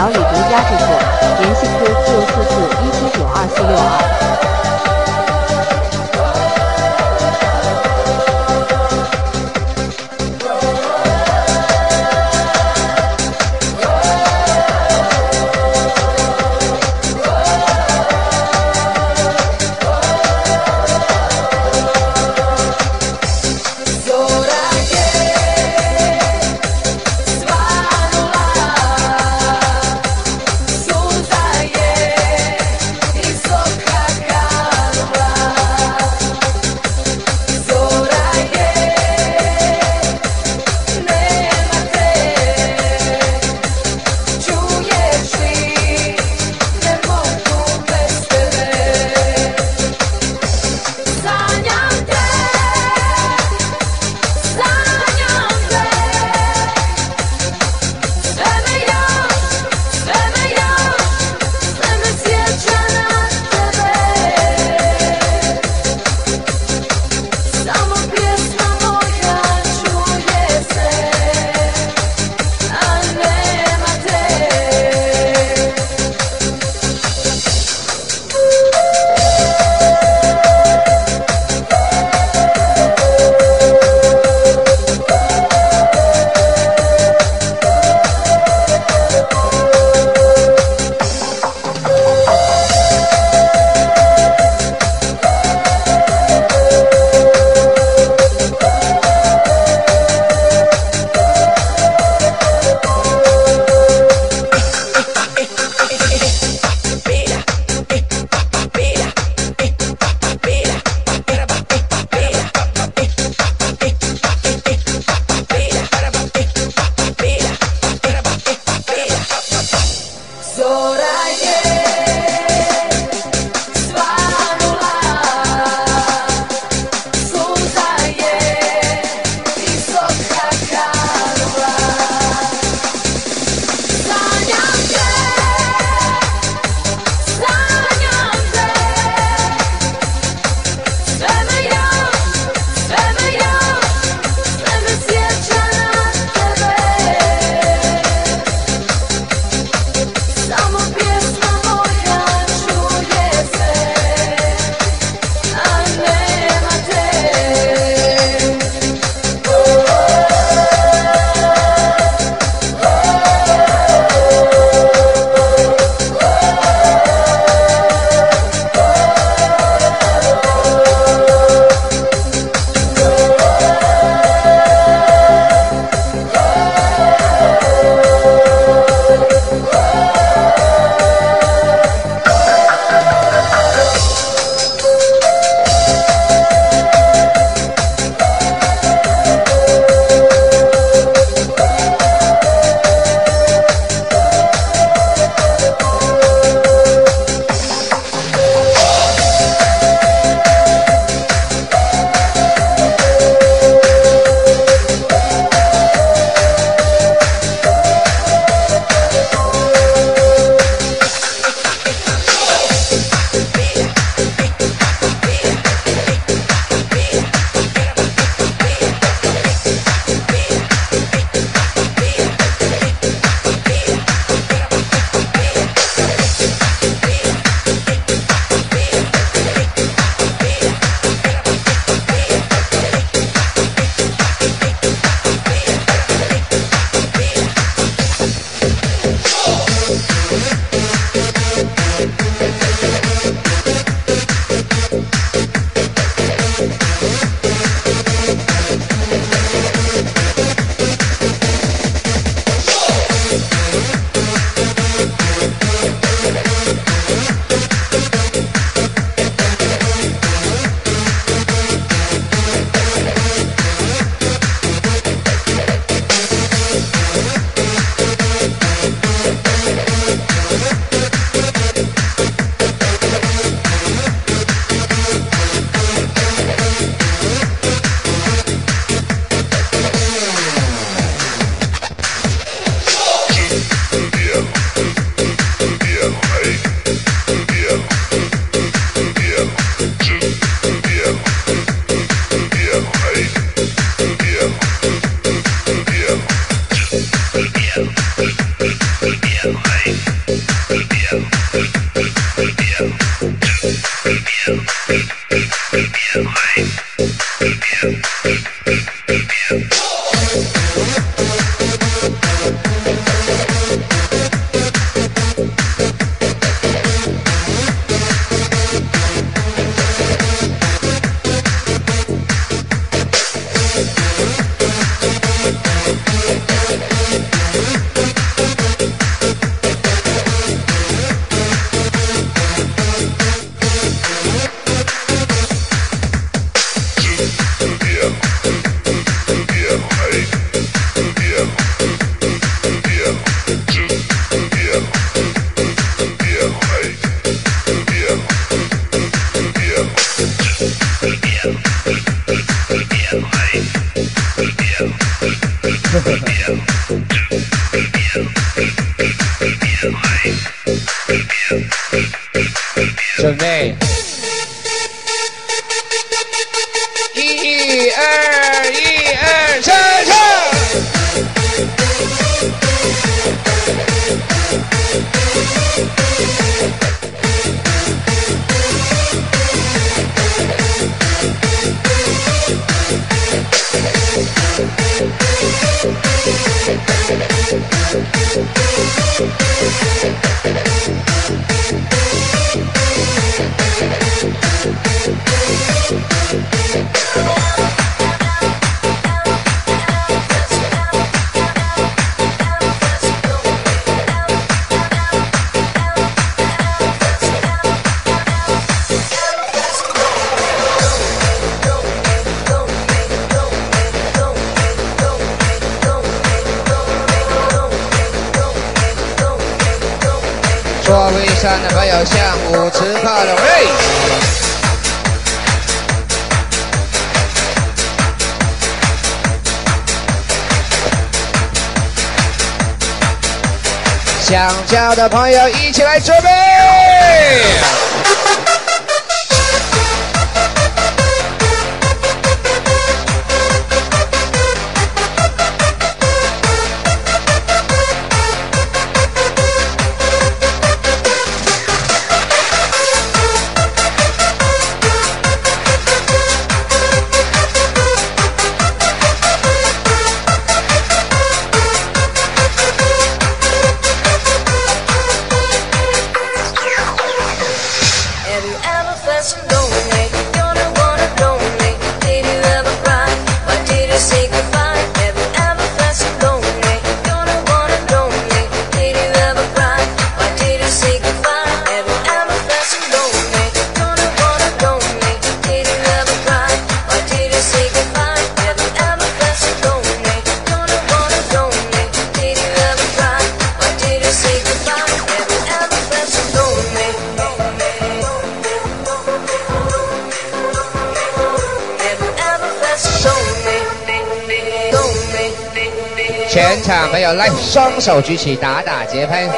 小李独家制作，联系 QQ：四四一七九二四六二。座位上的朋友向舞池靠拢，喂！想叫的朋友一起来准备。来，双手举起，打打节拍。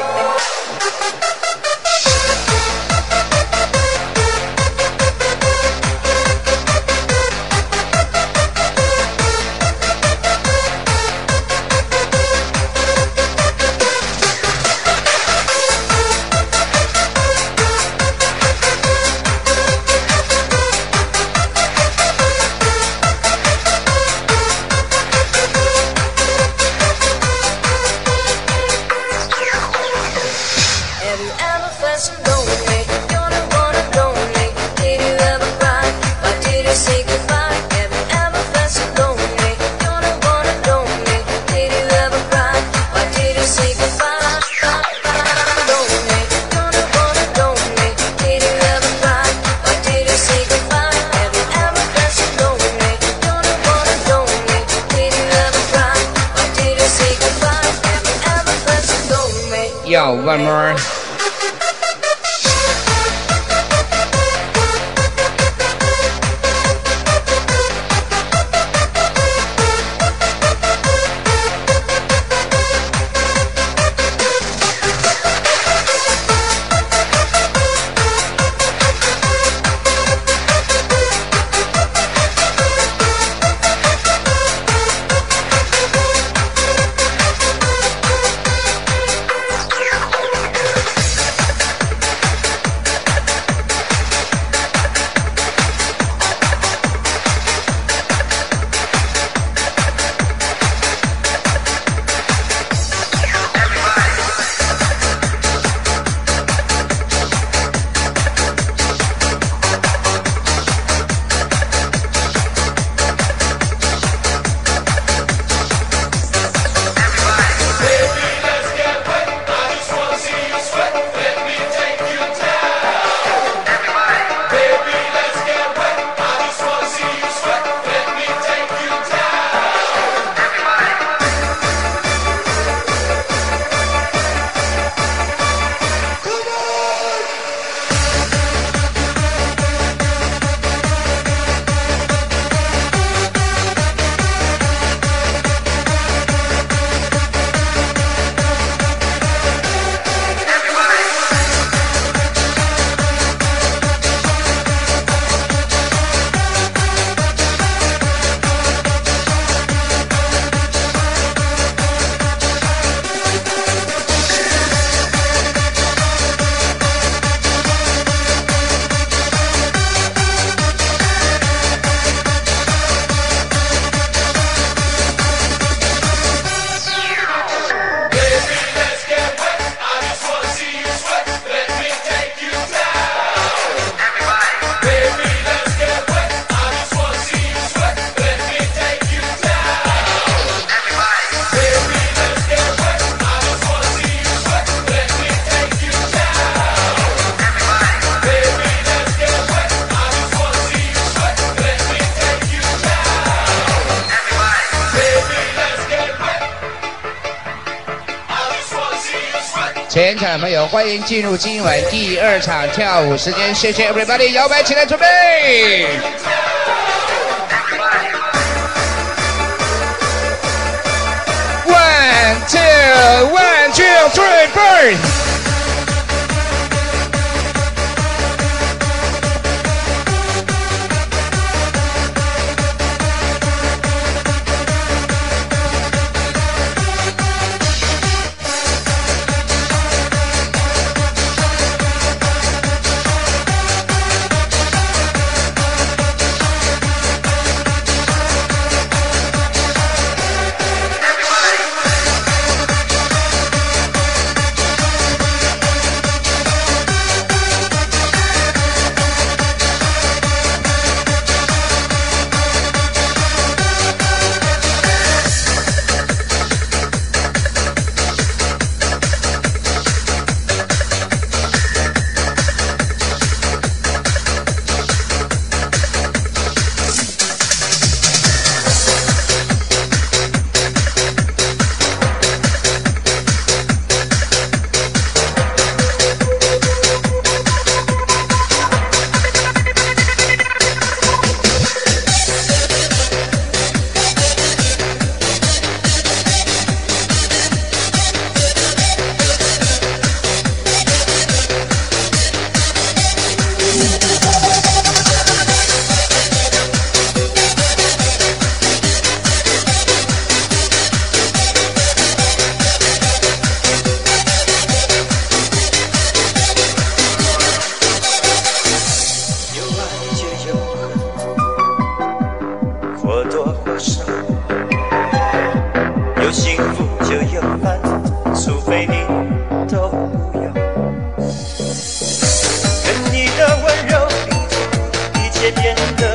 one more. 朋友，欢迎进入今晚第二场跳舞时间。谢谢 Everybody，摇摆起来准备！One two one two three four。对你都不要。愿你的温柔一切变得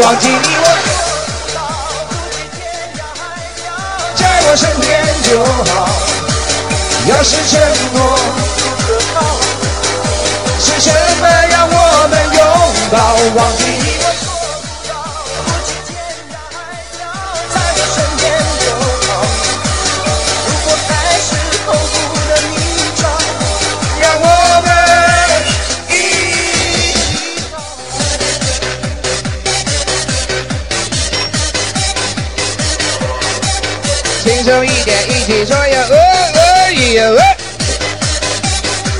忘记你我做不到不天涯海角在我身边就好。要是承诺不可靠是什么让我们拥抱？忘记你哎呀，呃，哎呀，呃，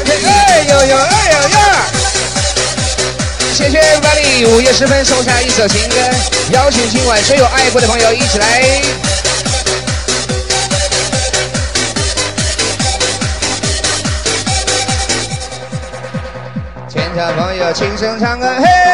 哎呦呦，哎呦呦，谢谢 everybody。午夜时分送下一首情歌，邀请今晚所有爱过的朋友一起来，全场朋友轻声唱歌，嘿。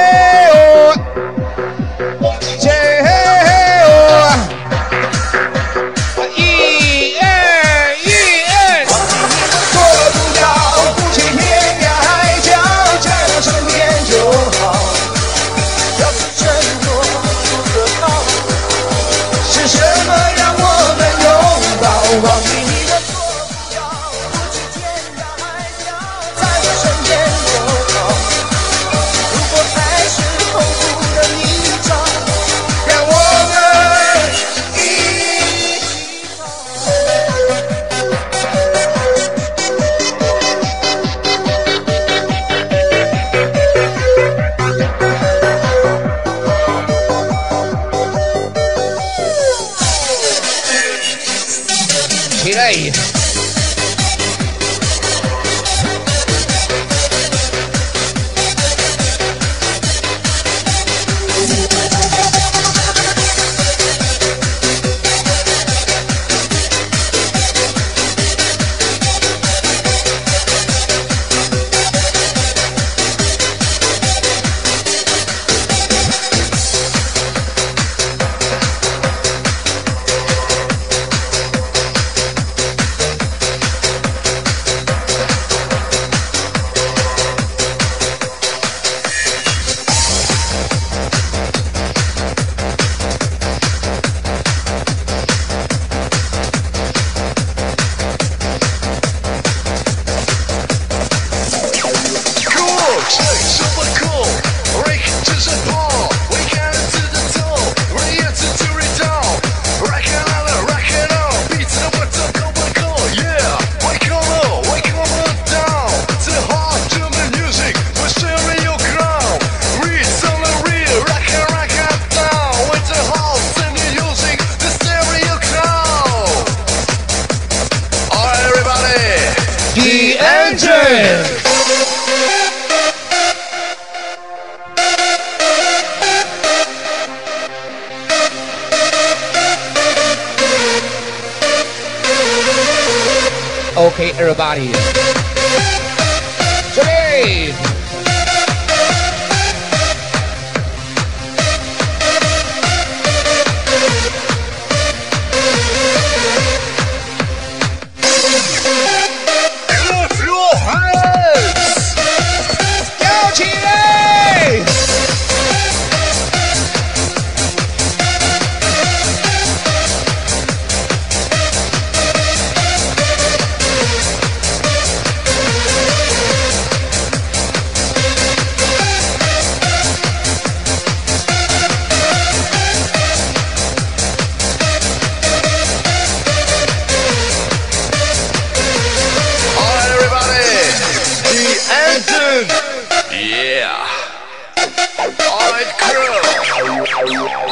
Worldwide Crew.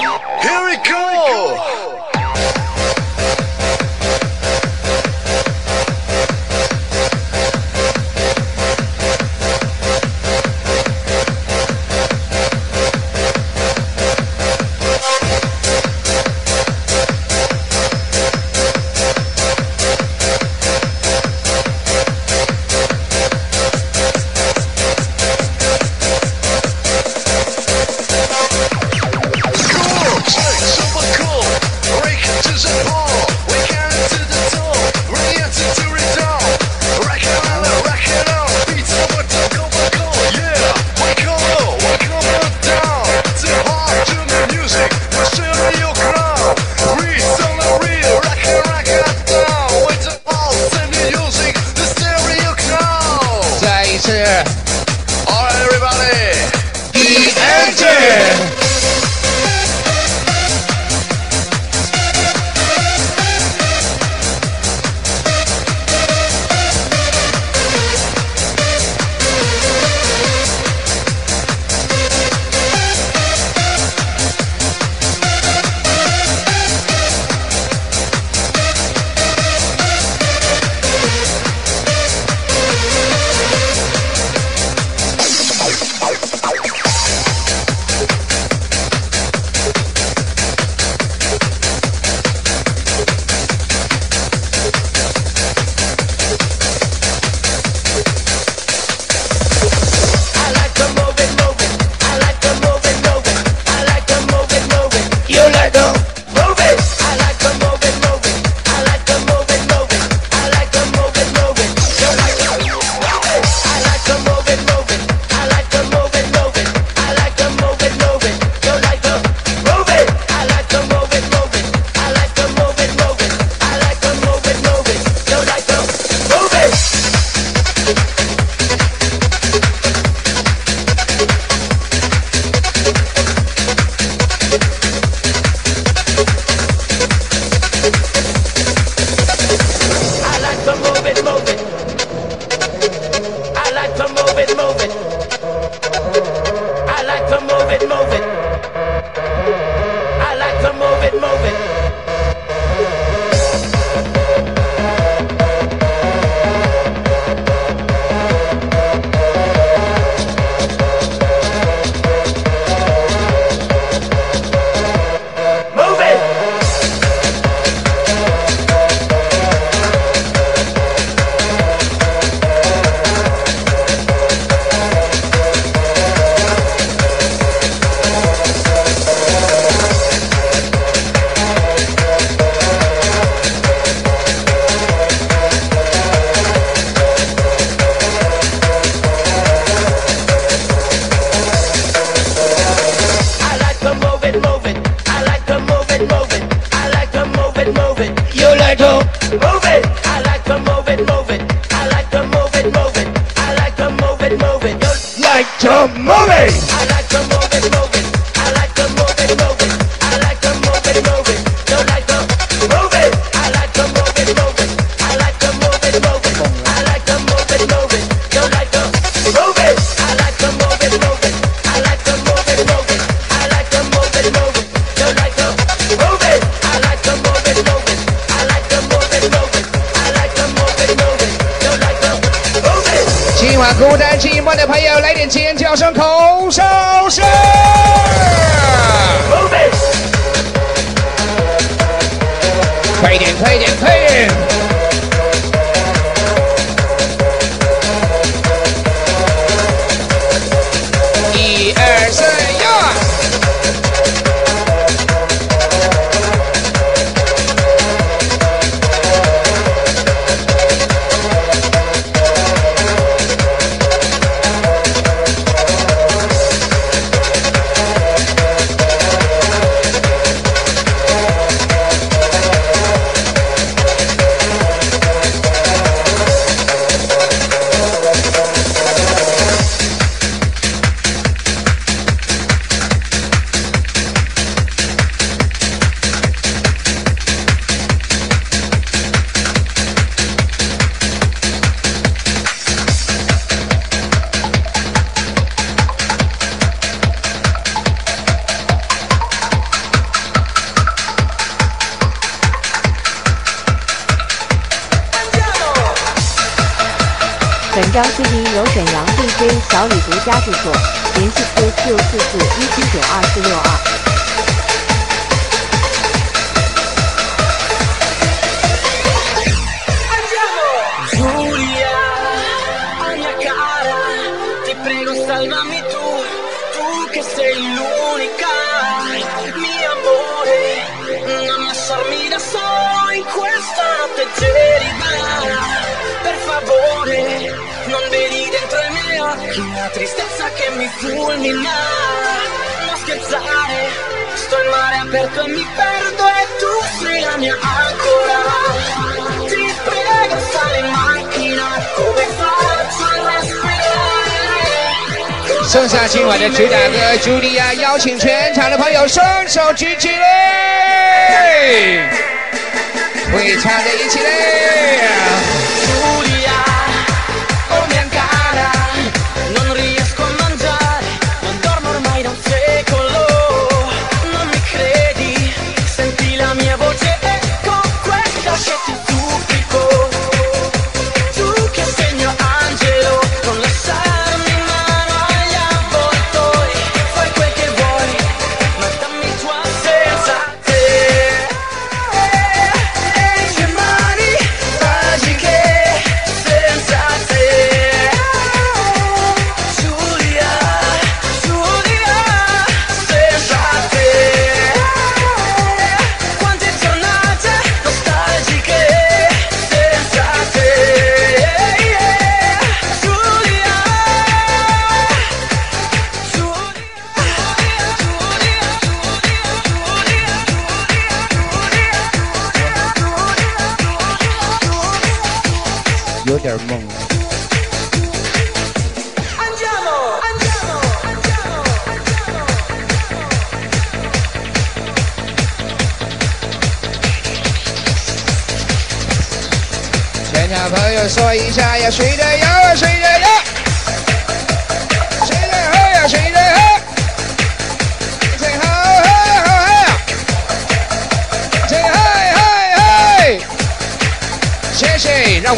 全场朋友说一下呀谁的腰啊谁的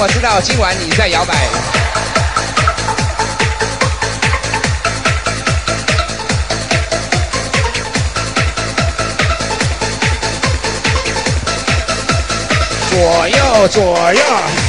我知道今晚你在摇摆。左右左右。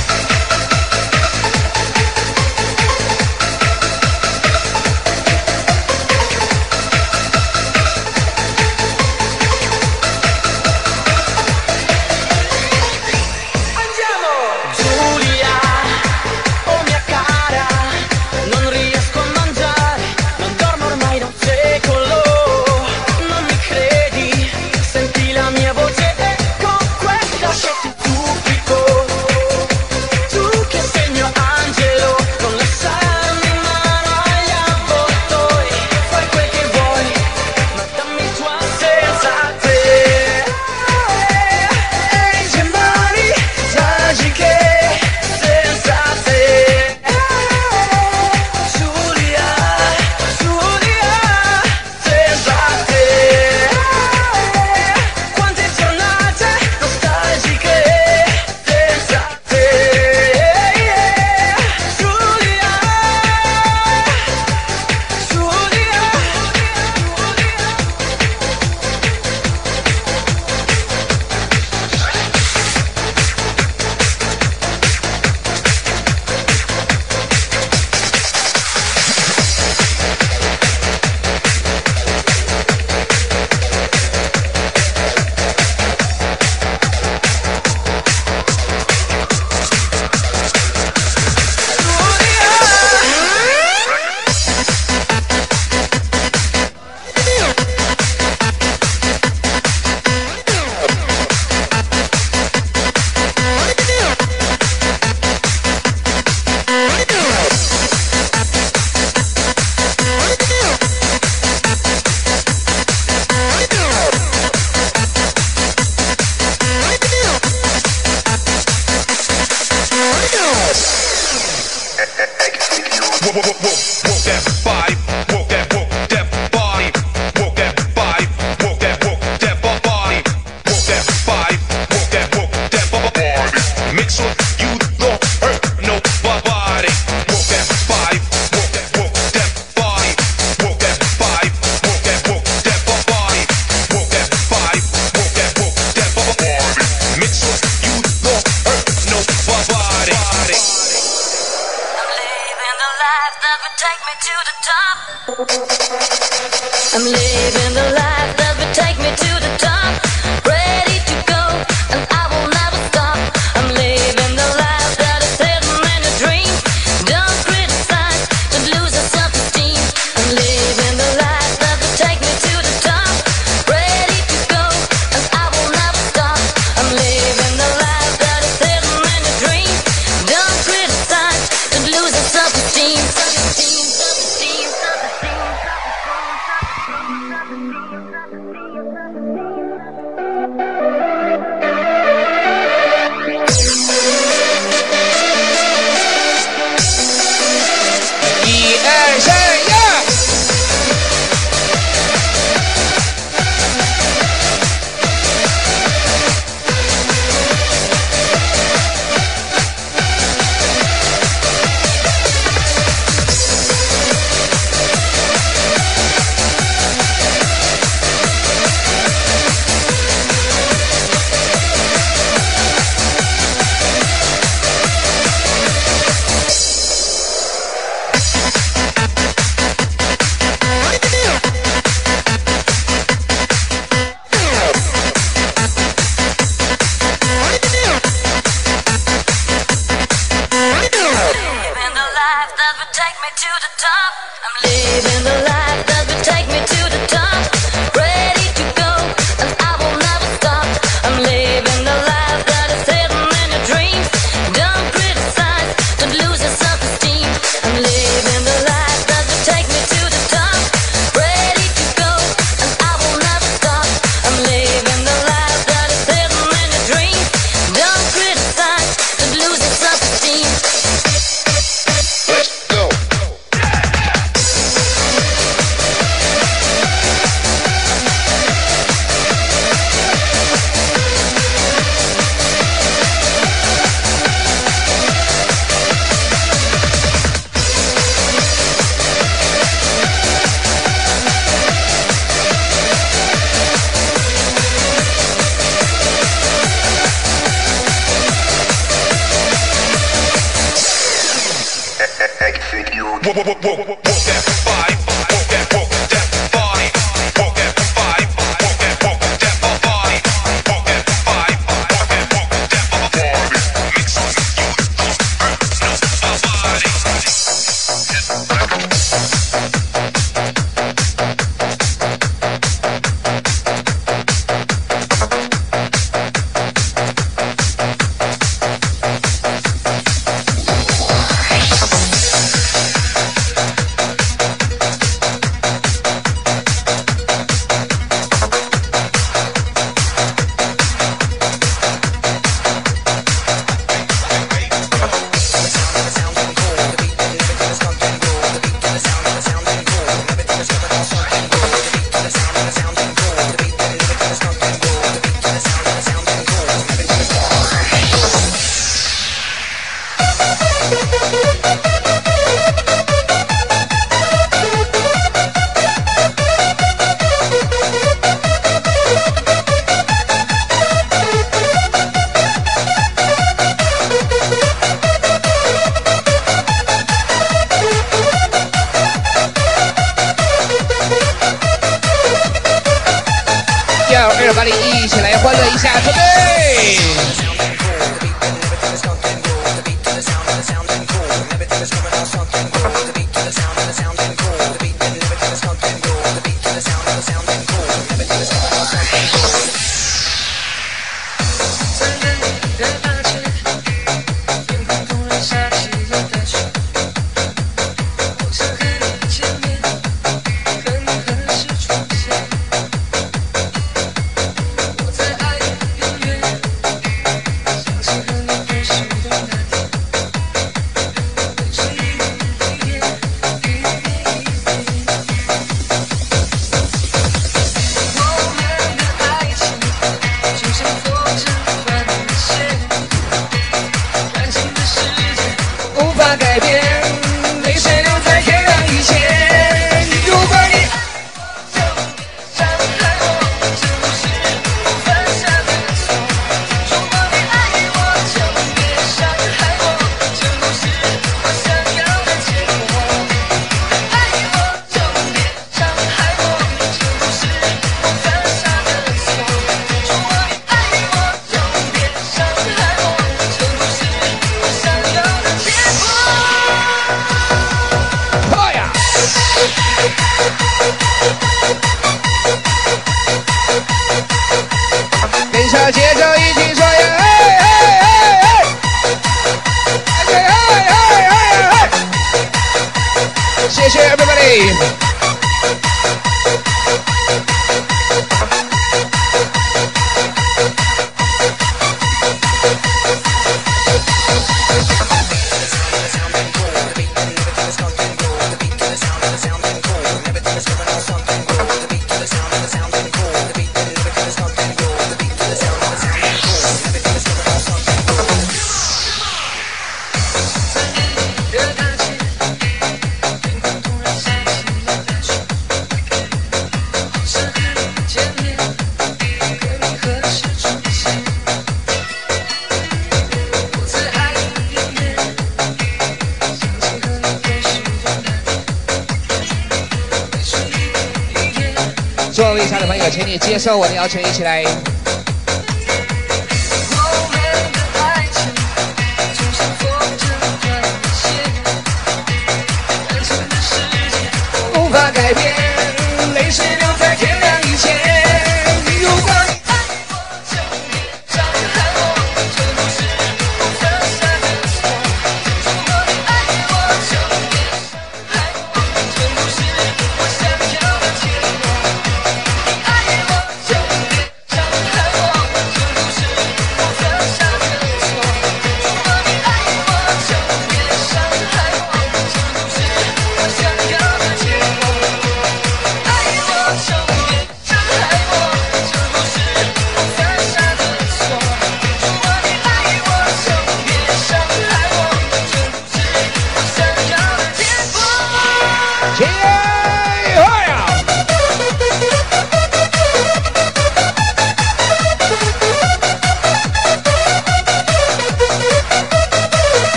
请你接受我的邀请一起来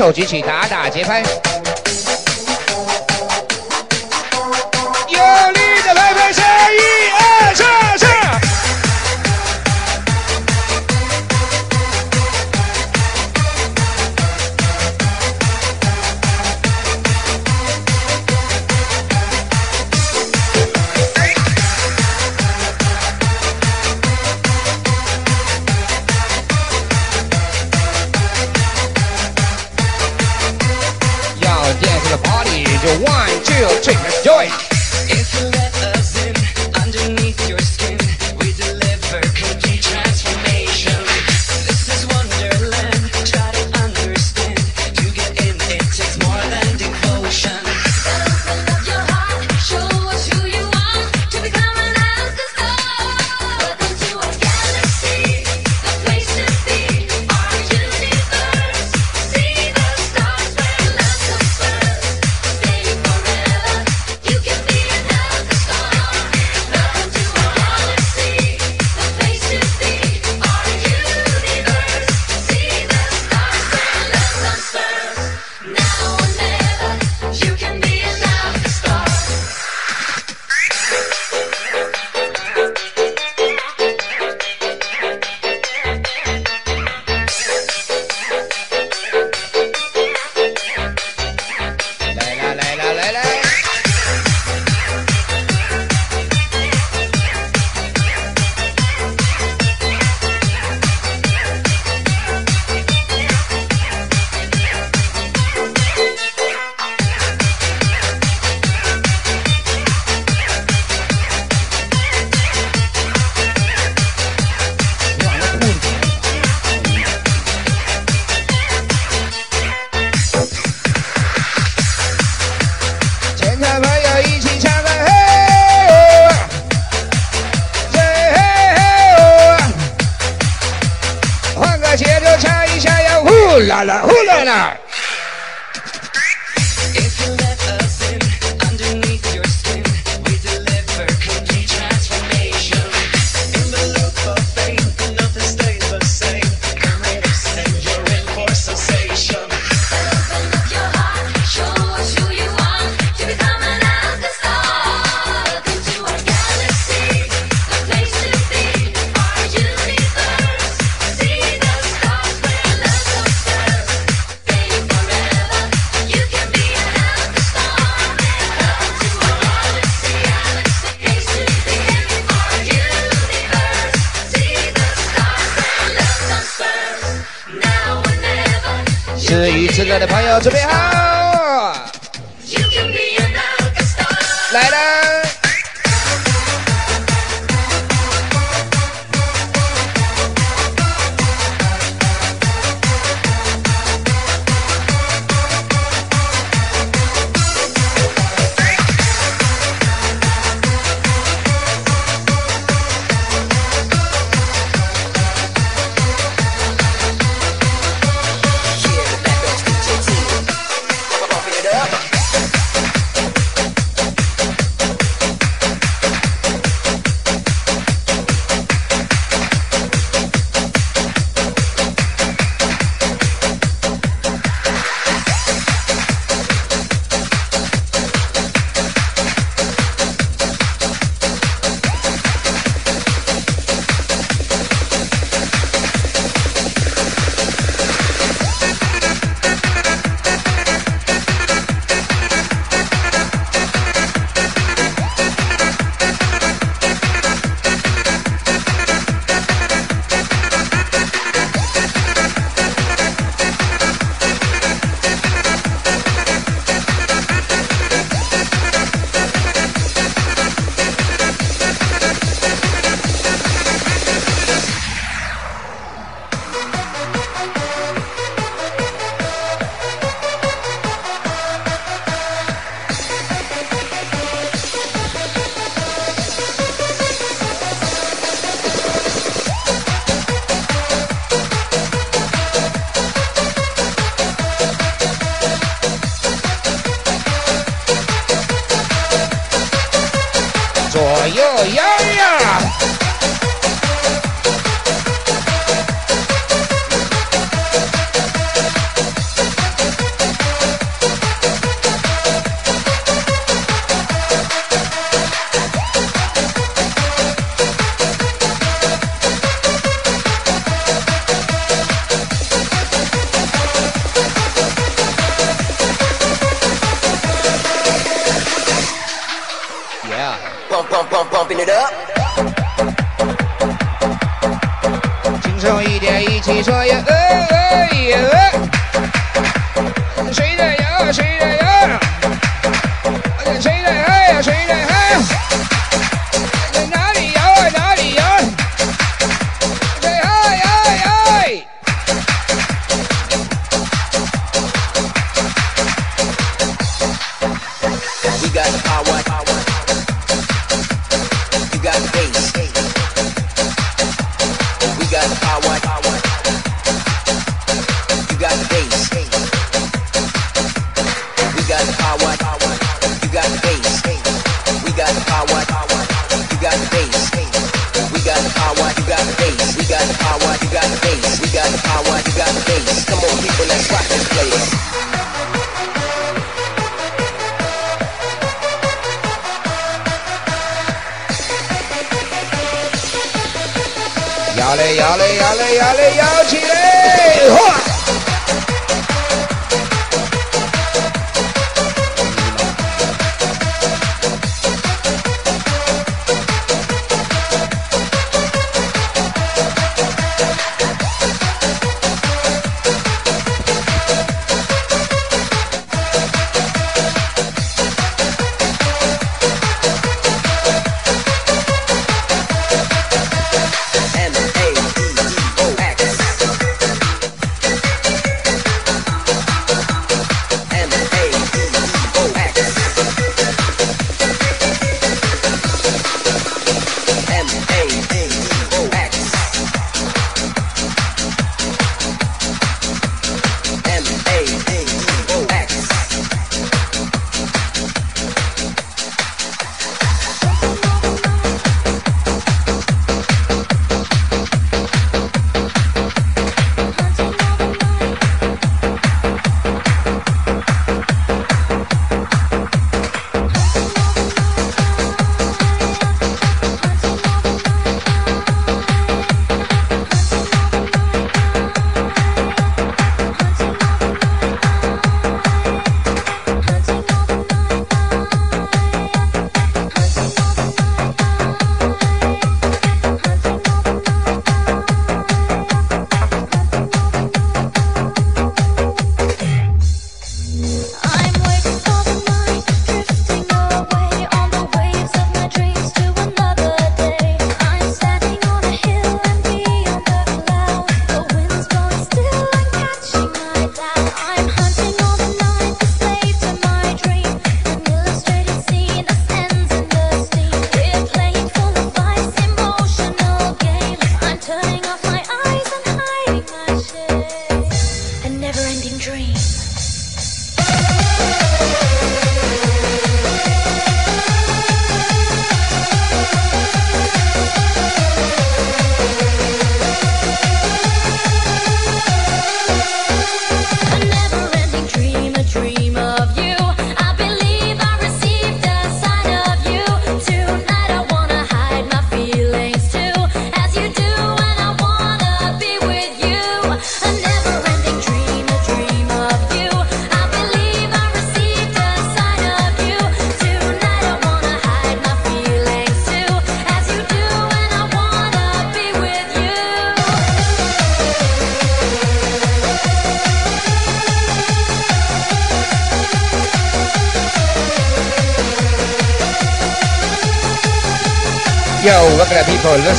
手举起打打节拍。的朋友准备好，你，说呀，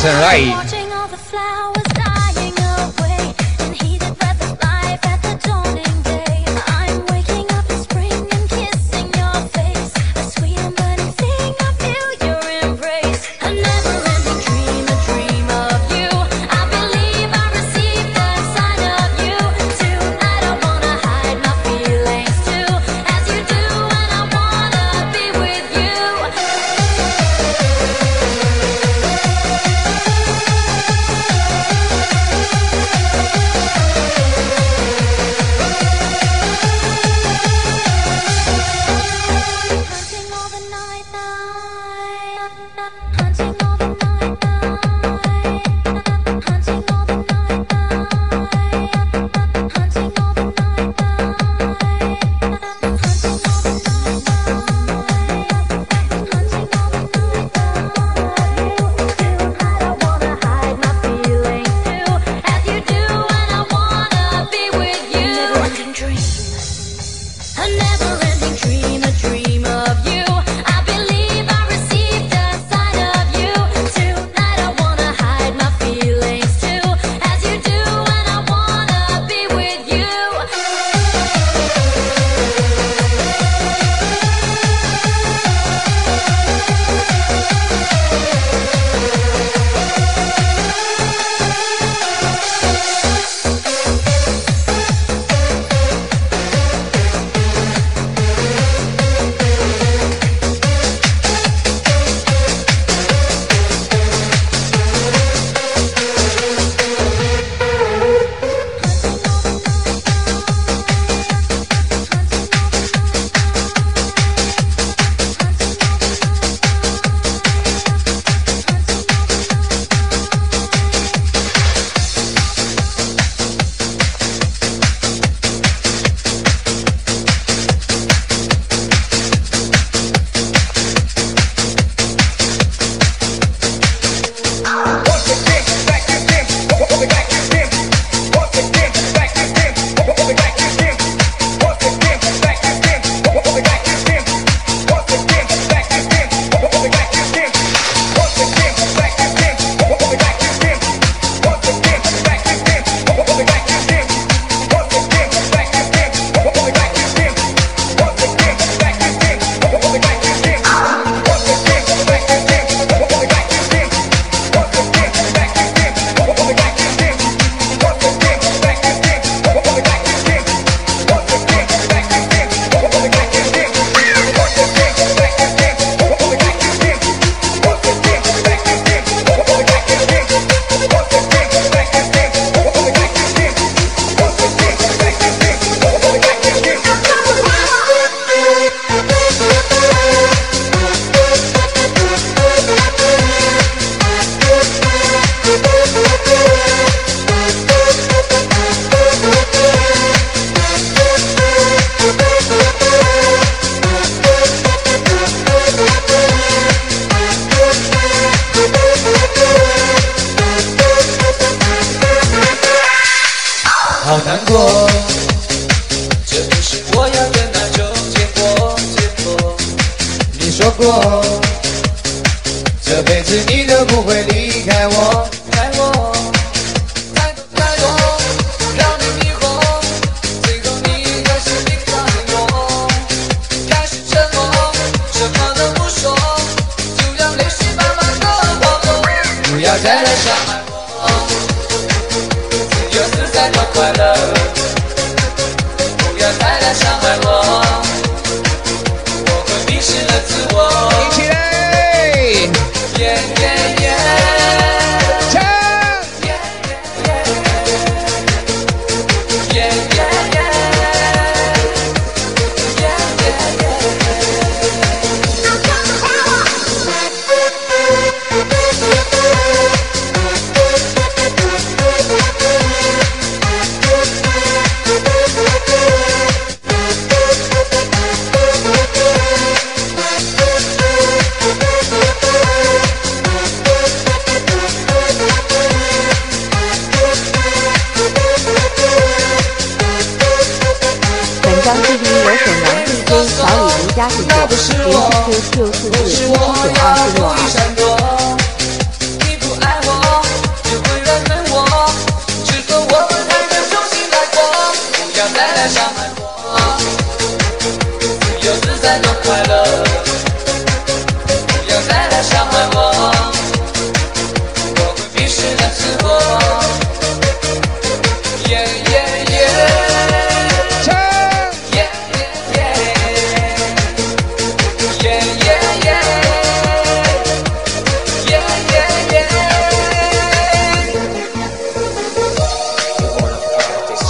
Rise and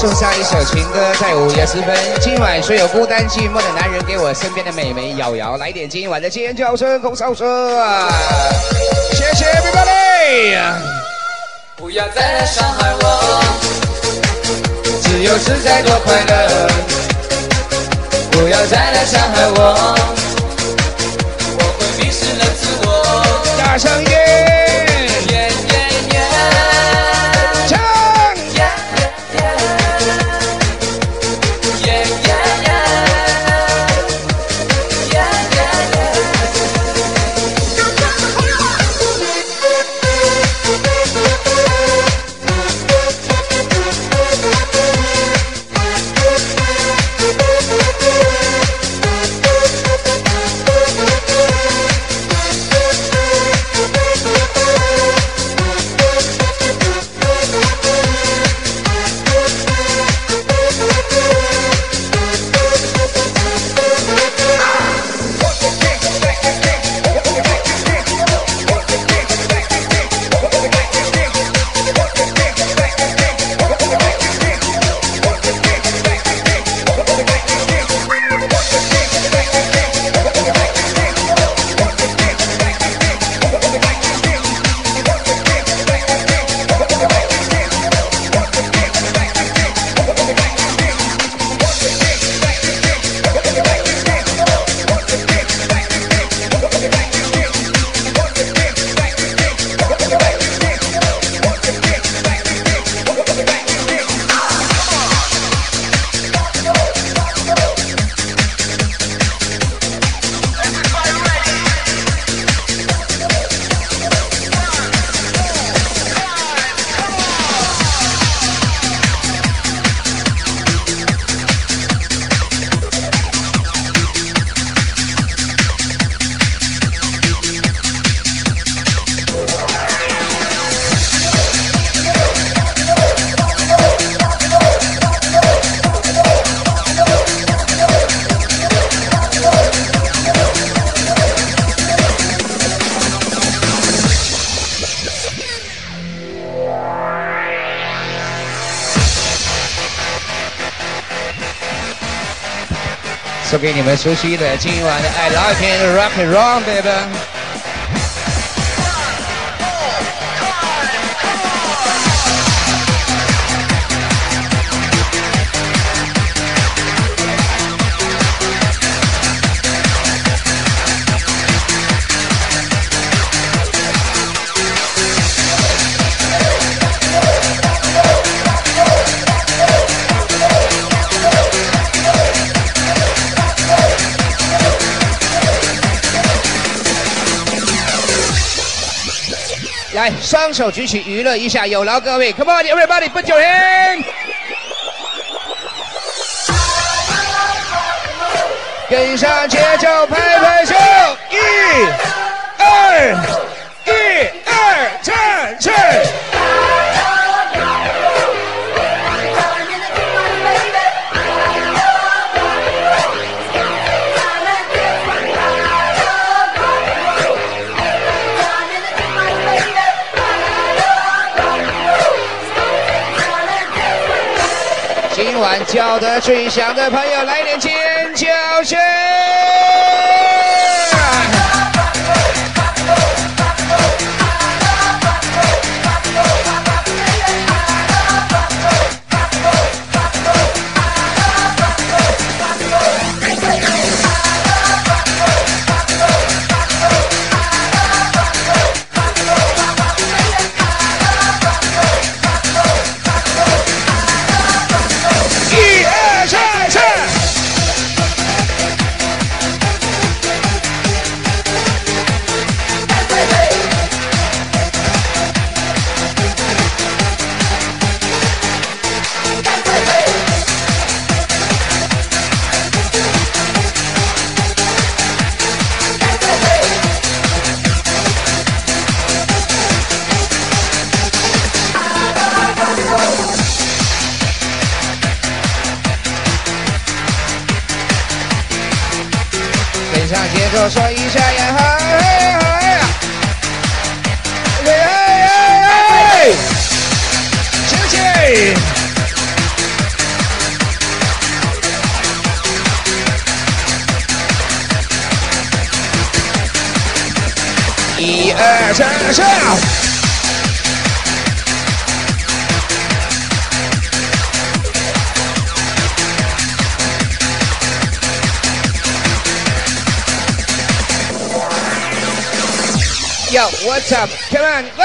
送上一首情歌，在午夜时分，今晚所有孤单寂寞的男人，给我身边的美眉瑶瑶来点今晚的尖叫声、口哨声！谢谢 everybody。不要再来伤害我，自由自在多快乐。不要再来伤害我，我会迷失了自我。大声 给你们熟悉的今晚的 I Like It Rock It Roll Baby。 来，双手举起，娱乐一下，有劳各位。Come on, everybody, put your hand。跟上节奏，拍拍手，一、叫得最响的朋友，来点尖叫声！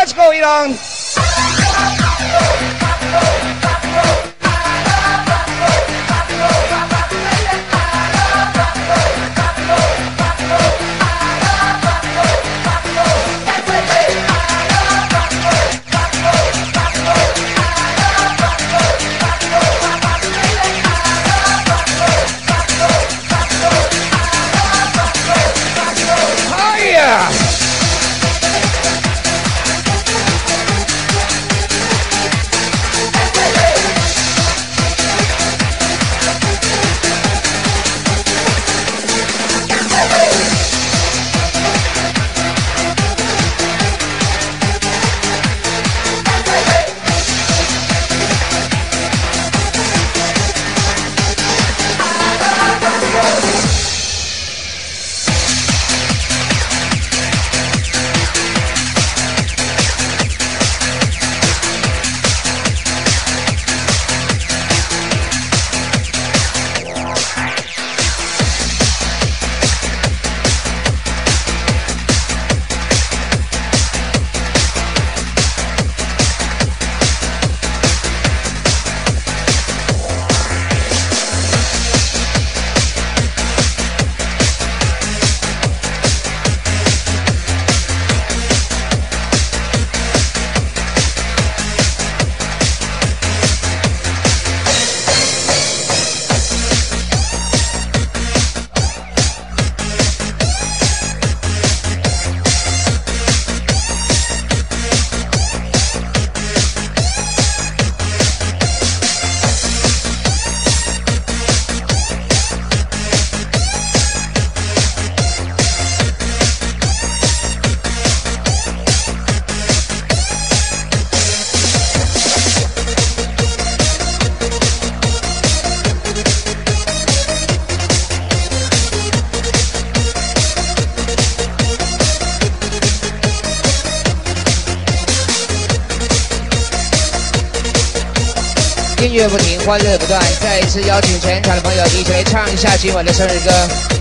What's going on? 今晚的生日歌。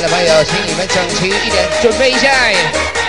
的朋友请你们整齐一点准备一下。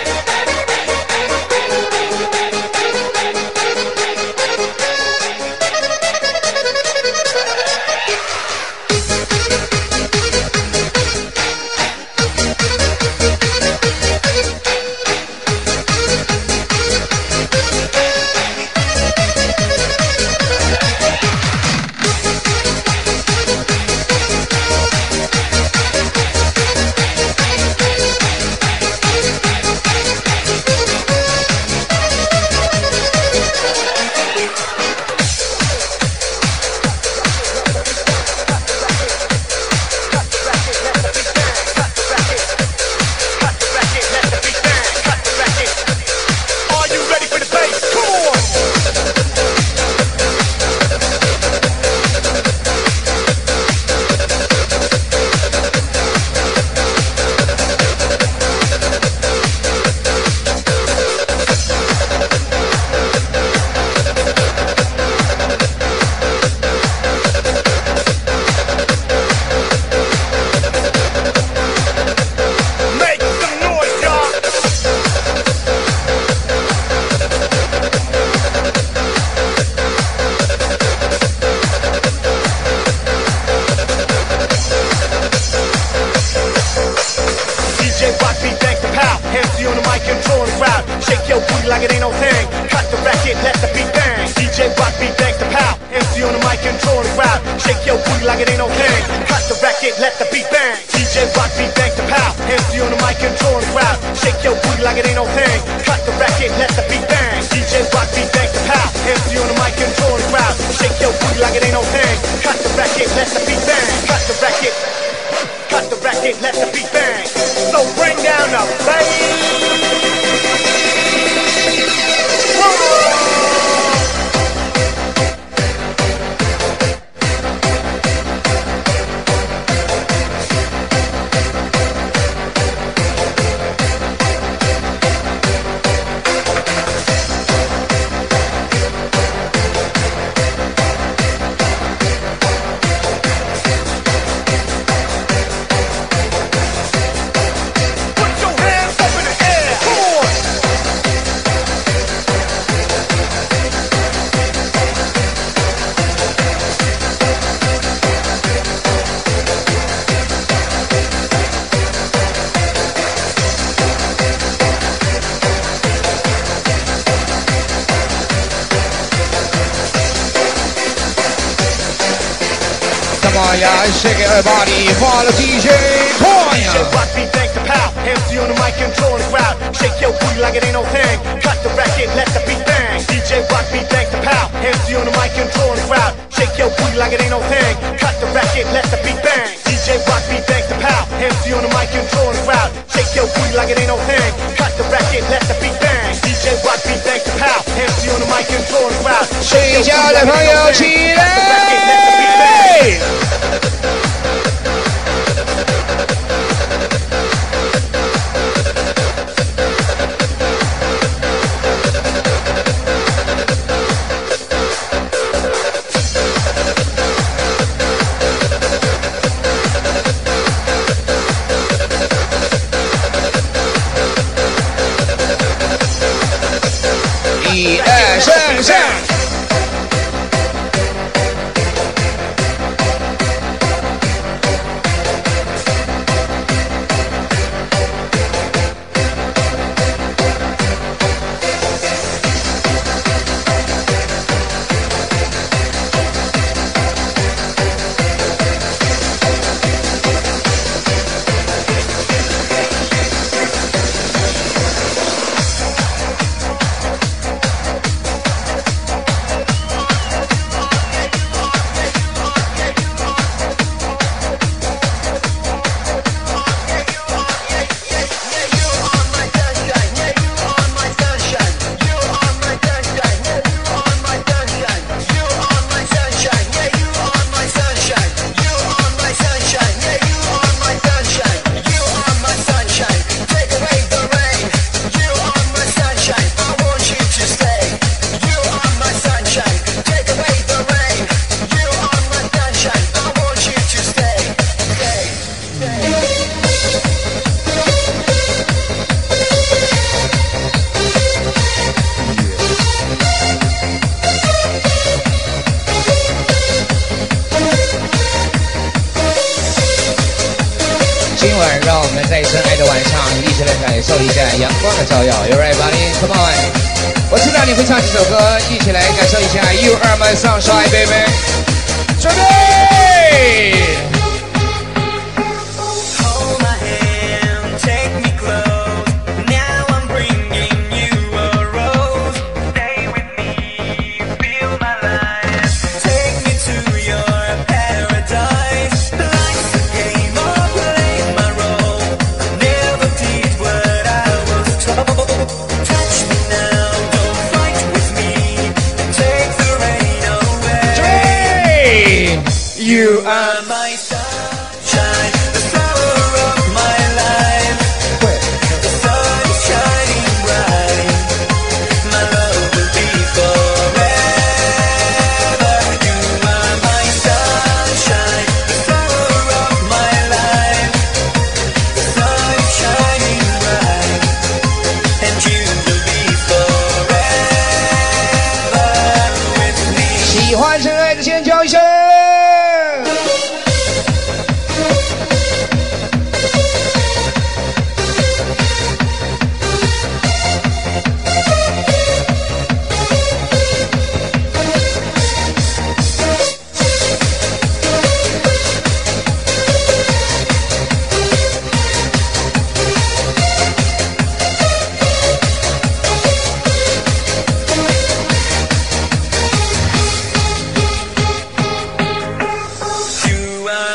everybody follow the DJ Coin. Shit, watch me thank the pal. MC on the mic, control the crowd. Shake your booty like it ain't no thing. Cut the racket, let the beat bang. DJ, watch me thank the pal. MC on the mic, control the crowd. Shake your booty like it ain't no thing. Cut the racket, let the beat bang. DJ, watch me thank the pal. MC on the mic, control the crowd. Shake your booty like it ain't no thing. Cut the racket, let the beat bang. DJ, watch me thank the pal. MC on the mic, control the crowd. Shake your booty like it ain't no thing. 受一下阳光的照耀。You ready, buddy? Come on！我知道你会唱这首歌，一起来感受一下 You are my sunshine, baby。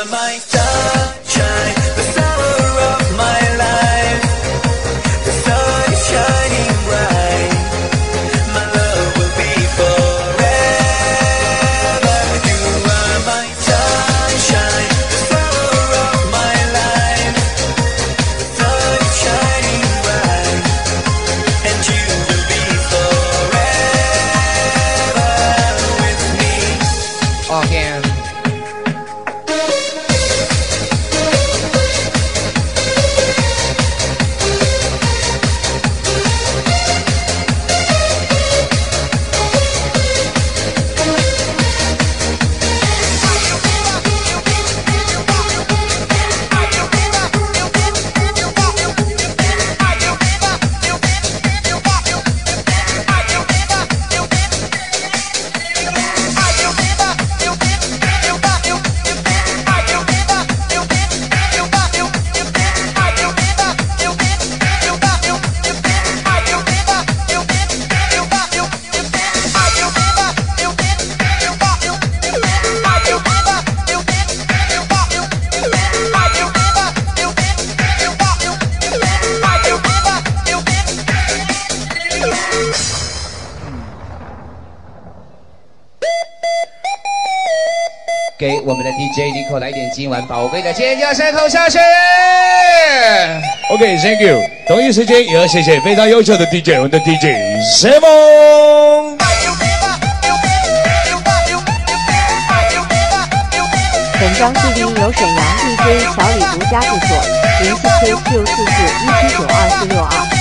my 一时间也要谢谢非常优秀的 DJ，我们的 DJ 谢梦。本张 CD 由沈阳 DJ 小李独家制作，联系 Q 六四四一七九二四六二。